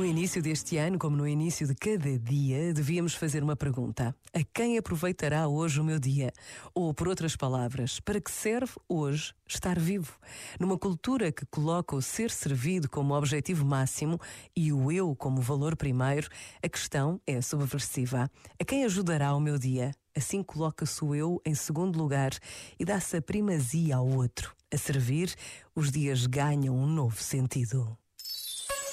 início deste ano, como no início de cada dia, devíamos fazer uma pergunta: a quem aproveitará hoje o meu dia? Ou, por outras palavras, para que serve hoje estar vivo? Numa cultura que coloca o ser servido como objetivo máximo e o eu como valor primeiro, a questão é subversiva. A quem ajudará o meu dia? Assim coloca-se o eu em segundo lugar e dá-se a primazia ao outro. A servir, os dias ganham um novo sentido.